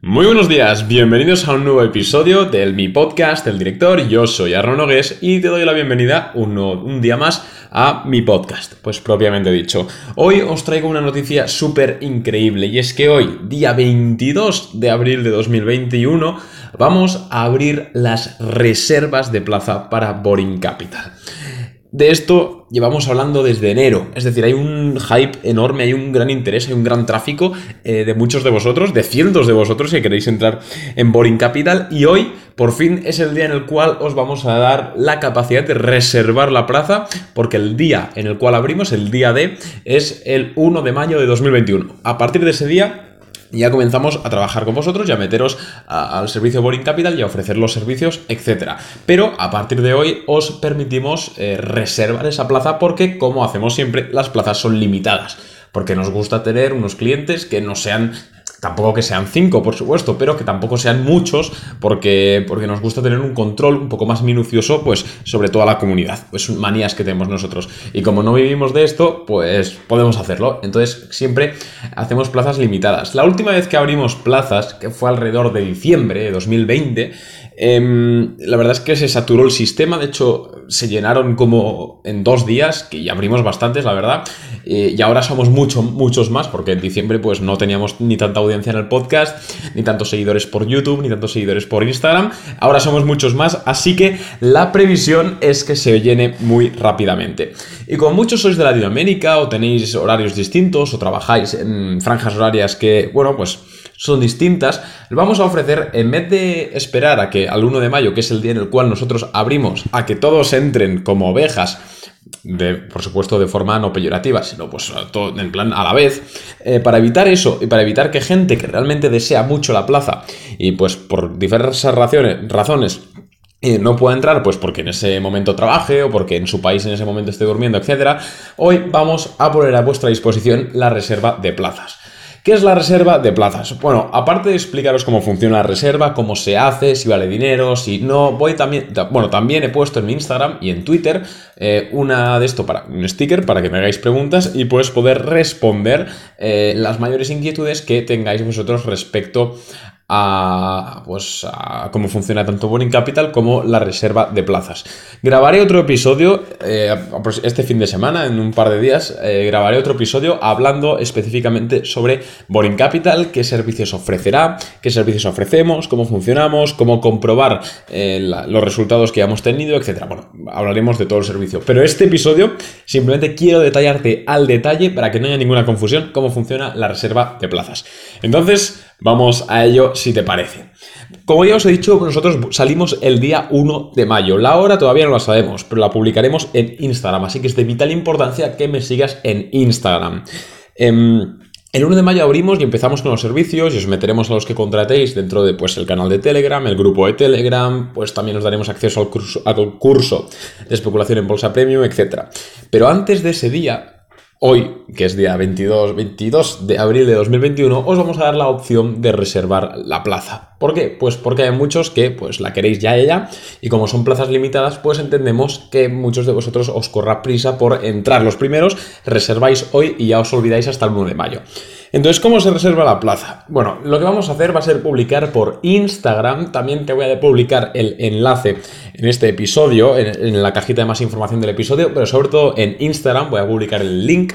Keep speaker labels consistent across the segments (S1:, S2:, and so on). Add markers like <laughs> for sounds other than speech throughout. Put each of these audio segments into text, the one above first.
S1: Muy buenos días, bienvenidos a un nuevo episodio del Mi Podcast, el director. Yo soy Arno Nogués y te doy la bienvenida un, un día más a mi podcast, pues propiamente dicho. Hoy os traigo una noticia súper increíble y es que hoy, día 22 de abril de 2021, vamos a abrir las reservas de plaza para Boring Capital. De esto llevamos hablando desde enero, es decir, hay un hype enorme, hay un gran interés, hay un gran tráfico eh, de muchos de vosotros, de cientos de vosotros si queréis entrar en Boring Capital y hoy por fin es el día en el cual os vamos a dar la capacidad de reservar la plaza porque el día en el cual abrimos, el día D, es el 1 de mayo de 2021. A partir de ese día ya comenzamos a trabajar con vosotros y a meteros al servicio Boring Capital y a ofrecer los servicios, etc. Pero a partir de hoy os permitimos eh, reservar esa plaza porque, como hacemos siempre, las plazas son limitadas. Porque nos gusta tener unos clientes que no sean Tampoco que sean cinco, por supuesto, pero que tampoco sean muchos, porque, porque nos gusta tener un control un poco más minucioso, pues, sobre toda la comunidad. Pues manías que tenemos nosotros. Y como no vivimos de esto, pues podemos hacerlo. Entonces, siempre hacemos plazas limitadas. La última vez que abrimos plazas, que fue alrededor de diciembre de 2020, Em, la verdad es que se saturó el sistema, de hecho se llenaron como en dos días, que ya abrimos bastantes, la verdad, eh, y ahora somos mucho, muchos más, porque en diciembre pues no teníamos ni tanta audiencia en el podcast, ni tantos seguidores por YouTube, ni tantos seguidores por Instagram, ahora somos muchos más, así que la previsión es que se llene muy rápidamente. Y como muchos sois de Latinoamérica o tenéis horarios distintos o trabajáis en franjas horarias que, bueno, pues son distintas, vamos a ofrecer, en vez de esperar a que al 1 de mayo, que es el día en el cual nosotros abrimos, a que todos entren como ovejas, de, por supuesto de forma no peyorativa, sino pues todo en plan a la vez, eh, para evitar eso y para evitar que gente que realmente desea mucho la plaza y pues por diversas razones, razones eh, no pueda entrar, pues porque en ese momento trabaje o porque en su país en ese momento esté durmiendo, etc. Hoy vamos a poner a vuestra disposición la reserva de plazas. ¿Qué es la reserva de plazas? Bueno, aparte de explicaros cómo funciona la reserva, cómo se hace, si vale dinero, si no, voy también, bueno, también he puesto en mi Instagram y en Twitter eh, una de esto para un sticker para que me hagáis preguntas y pues poder responder eh, las mayores inquietudes que tengáis vosotros respecto a, pues, cómo funciona tanto Boring Capital como la reserva de plazas. Grabaré otro episodio eh, este fin de semana, en un par de días, eh, grabaré otro episodio hablando específicamente sobre Boring Capital, qué servicios ofrecerá, qué servicios ofrecemos, cómo funcionamos, cómo comprobar eh, los resultados que hemos tenido, etc. Bueno, hablaremos de todo el servicio. Pero este episodio simplemente quiero detallarte al detalle para que no haya ninguna confusión cómo funciona la reserva de plazas. Entonces, Vamos a ello si te parece. Como ya os he dicho, nosotros salimos el día 1 de mayo. La hora todavía no la sabemos, pero la publicaremos en Instagram, así que es de vital importancia que me sigas en Instagram. Em, el 1 de mayo abrimos y empezamos con los servicios y os meteremos a los que contratéis dentro de pues, el canal de Telegram, el grupo de Telegram, pues también os daremos acceso al curso, al curso de especulación en bolsa premium, etc. Pero antes de ese día, Hoy, que es día 22, 22 de abril de 2021, os vamos a dar la opción de reservar la plaza. ¿Por qué? Pues porque hay muchos que pues la queréis ya ella y como son plazas limitadas, pues entendemos que muchos de vosotros os corra prisa por entrar los primeros, reserváis hoy y ya os olvidáis hasta el 1 de mayo. Entonces, ¿cómo se reserva la plaza? Bueno, lo que vamos a hacer va a ser publicar por Instagram. También te voy a publicar el enlace en este episodio, en, la cajita de más información del episodio, pero sobre todo en Instagram voy a publicar el link.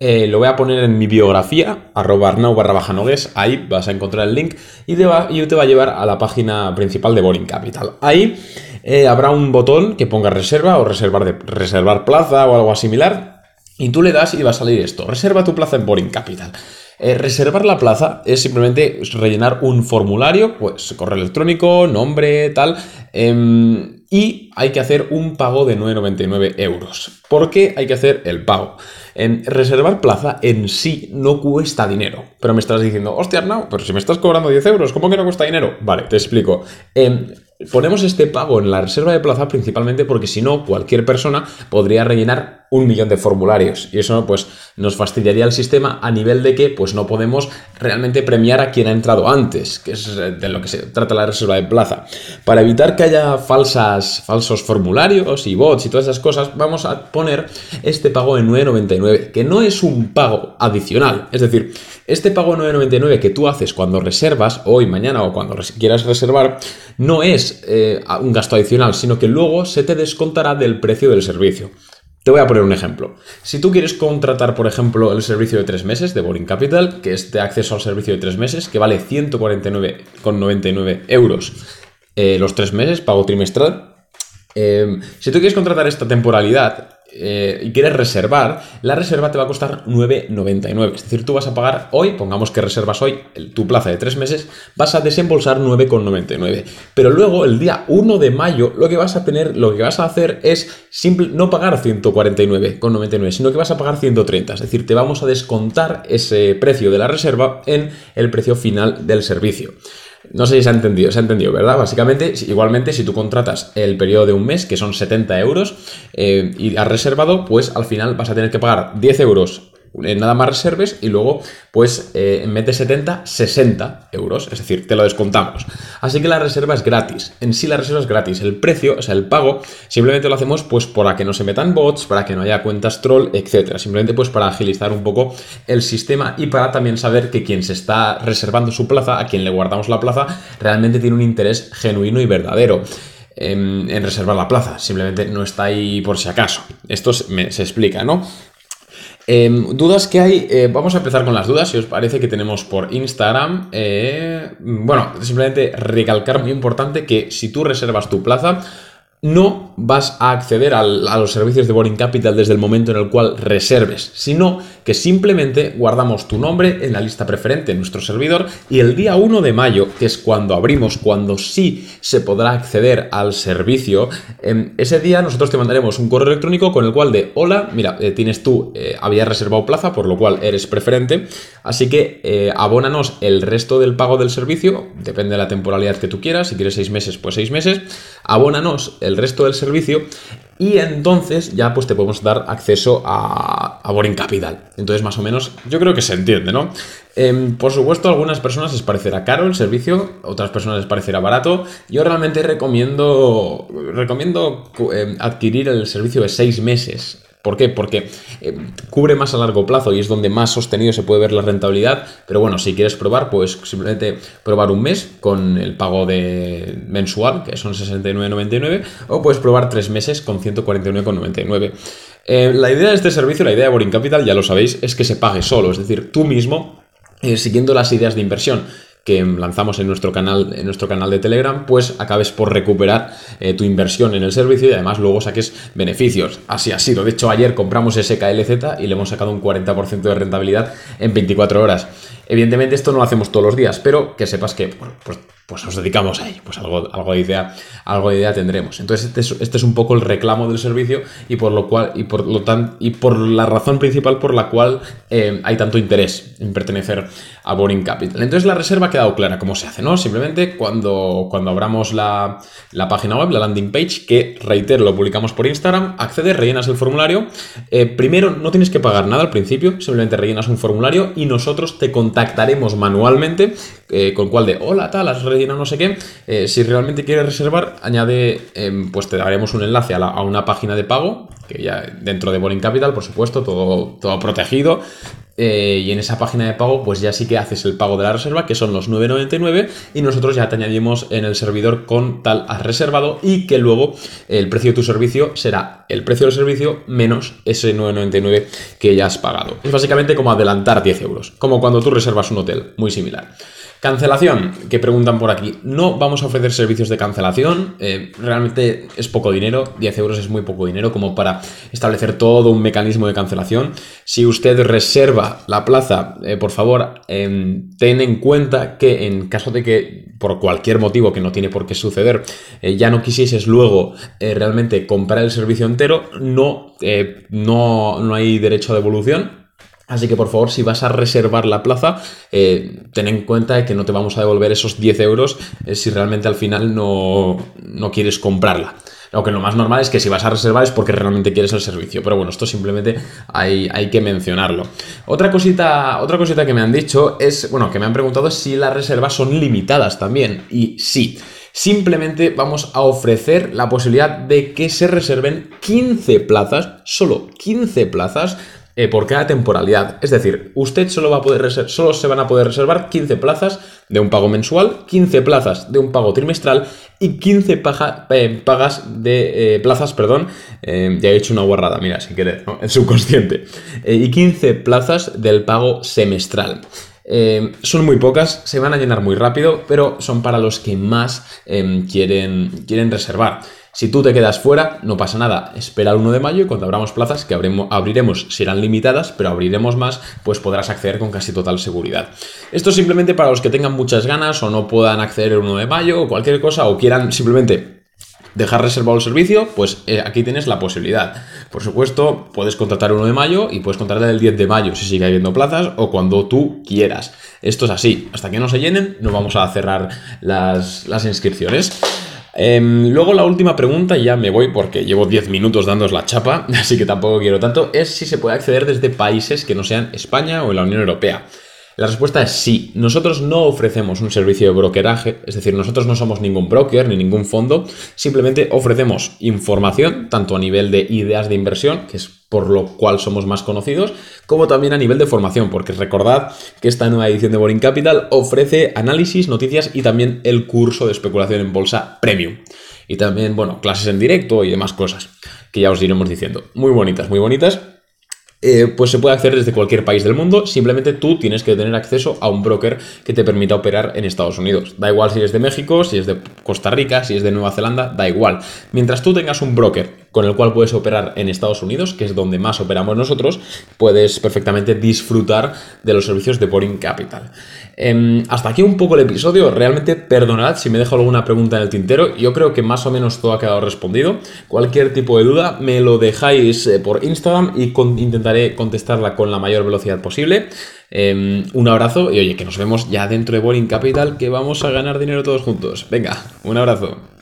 S1: Eh, lo voy a poner en mi biografía, arroba arnau barra baja ahí vas a encontrar el link y te, va, te va a llevar a la página principal de Boring Capital. Ahí eh, habrá un botón que ponga reserva o reservar, de, reservar plaza o algo similar y tú le das y va a salir esto, reserva tu plaza en Boring Capital. Eh, reservar la plaza es simplemente rellenar un formulario, pues correo electrónico, nombre, tal, em, y hay que hacer un pago de 9,99 euros. ¿Por qué hay que hacer el pago? En reservar plaza en sí no cuesta dinero. Pero me estás diciendo, hostia, no, pero si me estás cobrando 10 euros, ¿cómo que no cuesta dinero? Vale, te explico. Em, Ponemos este pago en la reserva de plaza principalmente porque si no, cualquier persona podría rellenar un millón de formularios y eso pues nos fastidiaría el sistema a nivel de que pues no podemos realmente premiar a quien ha entrado antes, que es eh, de lo que se trata la reserva de plaza. Para evitar que haya falsas, falsos formularios y bots y todas esas cosas, vamos a poner este pago en 9.99, que no es un pago adicional, es decir, este pago en 9.99 que tú haces cuando reservas, hoy, mañana o cuando quieras reservar, no es eh, un gasto adicional, sino que luego se te descontará del precio del servicio. Te voy a poner un ejemplo. Si tú quieres contratar, por ejemplo, el servicio de tres meses de Boring Capital, que es de acceso al servicio de tres meses, que vale 149,99 euros eh, los tres meses, pago trimestral. Eh, si tú quieres contratar esta temporalidad eh, y quieres reservar, la reserva te va a costar 9,99. Es decir, tú vas a pagar hoy, pongamos que reservas hoy tu plaza de tres meses, vas a desembolsar 9,99. Pero luego, el día 1 de mayo, lo que vas a tener, lo que vas a hacer es simple, no pagar 149,99, sino que vas a pagar 130. Es decir, te vamos a descontar ese precio de la reserva en el precio final del servicio. No sé si se ha entendido, se ha entendido, ¿verdad? Básicamente, igualmente, si tú contratas el periodo de un mes, que son 70 euros, eh, y has reservado, pues al final vas a tener que pagar 10 euros nada más reserves y luego pues eh, en vez de 70, 60 euros, es decir, te lo descontamos. Así que la reserva es gratis, en sí la reserva es gratis, el precio, o sea, el pago, simplemente lo hacemos pues para que no se metan bots, para que no haya cuentas troll, etcétera, simplemente pues para agilizar un poco el sistema y para también saber que quien se está reservando su plaza, a quien le guardamos la plaza, realmente tiene un interés genuino y verdadero. En, reservar la plaza, simplemente no está ahí por si acaso. Esto se explica, ¿no? Em, dudas que hay, eh, vamos a empezar con las dudas, si os parece que tenemos por Instagram. Eh, bueno, simplemente recalcar muy importante que si tú reservas tu plaza, no vas a acceder a los servicios de Boring Capital desde el momento en el cual reserves, sino que simplemente guardamos tu nombre en la lista preferente en nuestro servidor y el día 1 de mayo, que es cuando abrimos, cuando sí se podrá acceder al servicio, em, ese día nosotros te mandaremos un correo electrónico con el cual de hola, mira, eh, tienes tú, eh, habías reservado plaza, por lo cual eres preferente, así que eh, abónanos el resto del pago del servicio, depende de la temporalidad que tú quieras, si quieres seis meses, pues seis meses, abónanos el resto del servicio y entonces ya pues te podemos dar acceso a, a Boring Capital. Entonces más o menos yo creo que se entiende, ¿no? Em, por supuesto a algunas personas les parecerá caro el servicio, otras personas les parecerá barato. Yo realmente recomiendo, recomiendo em, adquirir el servicio de seis meses ¿Por qué? Porque eh, cubre más a largo plazo y es donde más sostenido se puede ver la rentabilidad. Pero bueno, si quieres probar, pues simplemente probar un mes con el pago de mensual, que son 69,99, o puedes probar tres meses con 149,99. Eh, la idea de este servicio, la idea de Boring Capital, ya lo sabéis, es que se pague solo, es decir, tú mismo, eh, siguiendo las ideas de inversión que lanzamos en nuestro canal, en nuestro canal de Telegram, pues acabes por recuperar eh, tu inversión en el servicio y además luego saques beneficios. Así ha sido. De hecho, ayer compramos SKLZ y le hemos sacado un 40% de rentabilidad en 24 horas. Evidentemente esto no lo hacemos todos los días, pero que sepas que pues, pues nos dedicamos a ello, pues algo, algo, de idea, algo de idea tendremos. Entonces este es, este es, un poco el reclamo del servicio y por lo cual y por lo tan, y por la razón principal por la cual eh, hay tanto interés en pertenecer a Boring Capital. Entonces la reserva ha quedado clara cómo se hace, ¿no? Simplemente cuando, cuando abramos la, la página web, la landing page, que reitero, lo publicamos por Instagram, accedes, rellenas el formulario. Eh, primero no tienes que pagar nada al principio, simplemente rellenas un formulario y nosotros te contactaremos manualmente eh, con cual de hola, tal, has no sé qué. Eh, si realmente quieres reservar, añade, em, pues te daremos un enlace a, una página de pago, que ya dentro de Boring Capital, por supuesto, todo, todo protegido. Eh, y en esa página de pago, pues ya sí que haces el pago de la reserva, que son los 9,99, y nosotros ya te añadimos en el servidor con tal has reservado y que luego el precio de tu servicio será el precio del servicio menos ese 9,99 que ya has pagado. Es básicamente como adelantar 10 euros, como cuando tú reservas un hotel, muy similar. Cancelación, que preguntan por aquí. No vamos a ofrecer servicios de cancelación. Eh, realmente es poco dinero. 10 euros es muy poco dinero como para establecer todo un mecanismo de cancelación. Si usted reserva la plaza, eh, por favor, em, ten en cuenta que en caso de que por cualquier motivo que no tiene por qué suceder, eh, ya no quisieses luego realmente comprar el servicio entero, no, no, no hay derecho a devolución Así que por favor, si vas a reservar la plaza, eh, ten en cuenta que no te vamos a devolver esos 10 euros eh, si realmente al final no, no quieres comprarla. Lo que lo más normal es que si vas a reservar es porque realmente quieres el servicio. Pero bueno, esto simplemente hay, hay, que mencionarlo. Otra cosita, otra cosita que me han dicho es, bueno, que me han preguntado si las reservas son limitadas también. Y sí. Simplemente vamos a ofrecer la posibilidad de que se reserven 15 plazas, solo 15 plazas eh, por cada temporalidad. Es decir, usted solo, va a poder solo se van a poder reservar 15 plazas de un pago mensual, 15 plazas de un pago trimestral y 15 eh, pagas de eh, plazas, perdón, ya he hecho una guarrada, mira, sin querer, ¿no? <laughs> subconsciente, y 15 plazas del pago semestral. son muy pocas, se van a llenar muy rápido, pero son para los que más em, quieren, quieren reservar. Si tú te quedas fuera, no pasa nada. Espera el 1 de mayo y cuando abramos plazas, que abriremos, serán limitadas, pero abriremos más, pues podrás acceder con casi total seguridad. Esto simplemente para los que tengan muchas ganas o no puedan acceder el 1 de mayo o cualquier cosa o quieran simplemente dejar reservado el servicio, pues eh, aquí tienes la posibilidad. Por supuesto, puedes contratar el 1 de mayo y puedes contratar el 10 de mayo si sigue habiendo plazas o cuando tú quieras. Esto es así. Hasta que no se llenen, no vamos a cerrar las, las inscripciones. Em, luego la última pregunta, ya me voy porque llevo 10 minutos dándos la chapa, <laughs> así que tampoco quiero tanto, es si se puede acceder desde países que no sean España o la Unión Europea. La respuesta es sí. Nosotros no ofrecemos un servicio de brokeraje, es decir, nosotros no somos ningún broker ni ningún fondo, simplemente ofrecemos información, tanto a nivel de ideas de inversión, que es por lo cual somos más conocidos, como también a nivel de formación, porque recordad que esta nueva edición de Boring Capital ofrece análisis, noticias y también el curso de especulación en bolsa premium. Y también, bueno, clases en directo y demás cosas, que ya os iremos diciendo. Muy bonitas, muy bonitas. Eh, pues se puede acceder desde cualquier país del mundo, simplemente tú tienes que tener acceso a un broker que te permita operar en Estados Unidos. Da igual si es de México, si es de Costa Rica, si es de Nueva Zelanda, da igual. Mientras tú tengas un broker con el cual puedes operar en Estados Unidos, que es donde más operamos nosotros, puedes perfectamente disfrutar de los servicios de Boring Capital. Em, hasta aquí un poco el episodio. Realmente perdonad si me dejo alguna pregunta en el tintero. Yo creo que más o menos todo ha quedado respondido. Cualquier tipo de duda me lo dejáis eh, por Instagram y intentaré contestarla con la mayor velocidad posible. Em, un abrazo y oye, que nos vemos ya dentro de Boring Capital, que vamos a ganar dinero todos juntos. Venga, un abrazo.